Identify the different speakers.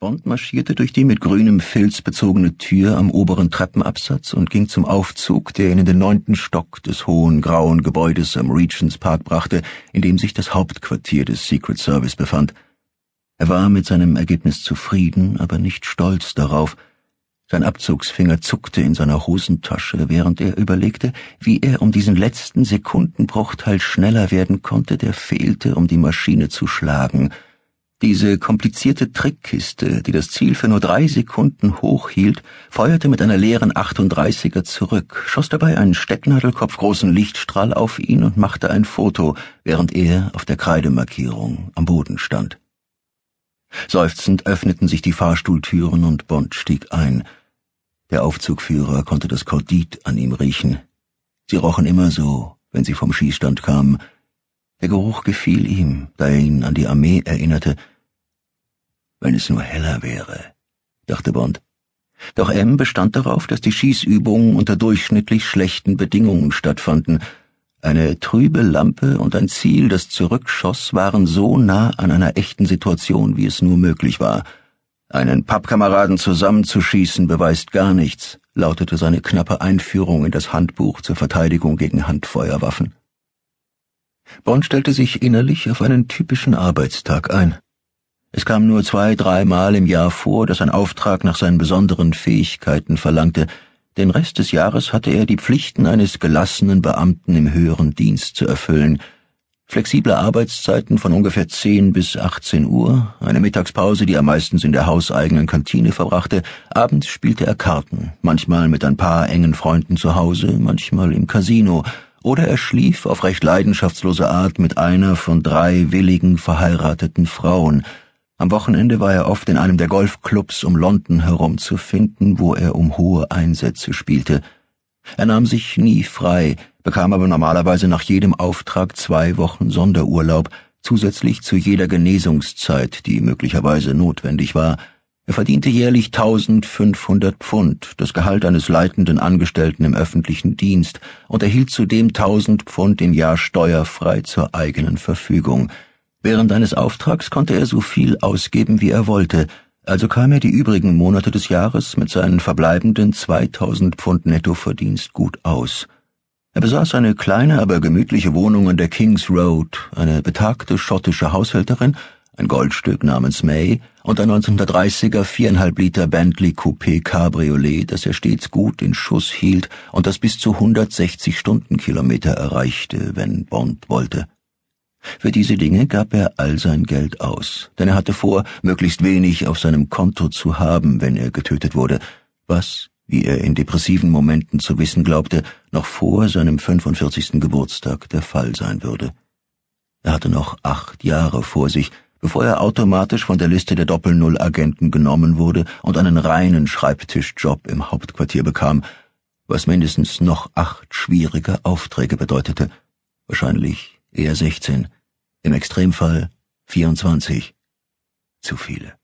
Speaker 1: Bond marschierte durch die mit grünem Filz bezogene Tür am oberen Treppenabsatz und ging zum Aufzug, der ihn in den neunten Stock des hohen grauen Gebäudes am Regents Park brachte, in dem sich das Hauptquartier des Secret Service befand. Er war mit seinem Ergebnis zufrieden, aber nicht stolz darauf. Sein Abzugsfinger zuckte in seiner Hosentasche, während er überlegte, wie er um diesen letzten Sekundenbruchteil schneller werden konnte, der fehlte, um die Maschine zu schlagen – diese komplizierte Trickkiste, die das Ziel für nur drei Sekunden hochhielt, feuerte mit einer leeren 38er zurück, schoss dabei einen stecknadelkopfgroßen Lichtstrahl auf ihn und machte ein Foto, während er auf der Kreidemarkierung am Boden stand. Seufzend öffneten sich die Fahrstuhltüren und Bond stieg ein. Der Aufzugführer konnte das Kordit an ihm riechen. Sie rochen immer so, wenn sie vom Schießstand kamen, der Geruch gefiel ihm, da er ihn an die Armee erinnerte. Wenn es nur heller wäre, dachte Bond. Doch M bestand darauf, dass die Schießübungen unter durchschnittlich schlechten Bedingungen stattfanden. Eine trübe Lampe und ein Ziel, das zurückschoss, waren so nah an einer echten Situation, wie es nur möglich war. Einen Pappkameraden zusammenzuschießen beweist gar nichts, lautete seine knappe Einführung in das Handbuch zur Verteidigung gegen Handfeuerwaffen. Bond stellte sich innerlich auf einen typischen Arbeitstag ein. Es kam nur zwei, dreimal im Jahr vor, dass ein Auftrag nach seinen besonderen Fähigkeiten verlangte. Den Rest des Jahres hatte er die Pflichten eines gelassenen Beamten im höheren Dienst zu erfüllen. Flexible Arbeitszeiten von ungefähr 10 bis 18 Uhr, eine Mittagspause, die er meistens in der hauseigenen Kantine verbrachte, abends spielte er Karten, manchmal mit ein paar engen Freunden zu Hause, manchmal im Casino, oder er schlief auf recht leidenschaftslose Art mit einer von drei willigen verheirateten Frauen. Am Wochenende war er oft in einem der Golfclubs um London herum zu finden, wo er um hohe Einsätze spielte. Er nahm sich nie frei, bekam aber normalerweise nach jedem Auftrag zwei Wochen Sonderurlaub, zusätzlich zu jeder Genesungszeit, die möglicherweise notwendig war, er verdiente jährlich 1500 Pfund, das Gehalt eines leitenden Angestellten im öffentlichen Dienst, und erhielt zudem 1000 Pfund im Jahr steuerfrei zur eigenen Verfügung. Während eines Auftrags konnte er so viel ausgeben, wie er wollte, also kam er die übrigen Monate des Jahres mit seinen verbleibenden 2000 Pfund Nettoverdienst gut aus. Er besaß eine kleine, aber gemütliche Wohnung an der King's Road, eine betagte schottische Haushälterin ein Goldstück namens May und ein 1930er viereinhalb Liter Bentley Coupé Cabriolet, das er stets gut in Schuss hielt und das bis zu 160 Stundenkilometer erreichte, wenn Bond wollte. Für diese Dinge gab er all sein Geld aus, denn er hatte vor, möglichst wenig auf seinem Konto zu haben, wenn er getötet wurde, was, wie er in depressiven Momenten zu wissen glaubte, noch vor seinem 45. Geburtstag der Fall sein würde. Er hatte noch acht Jahre vor sich, bevor er automatisch von der Liste der Doppel-Null-Agenten genommen wurde und einen reinen Schreibtischjob im Hauptquartier bekam, was mindestens noch acht schwierige Aufträge bedeutete, wahrscheinlich eher 16, im Extremfall 24. Zu viele.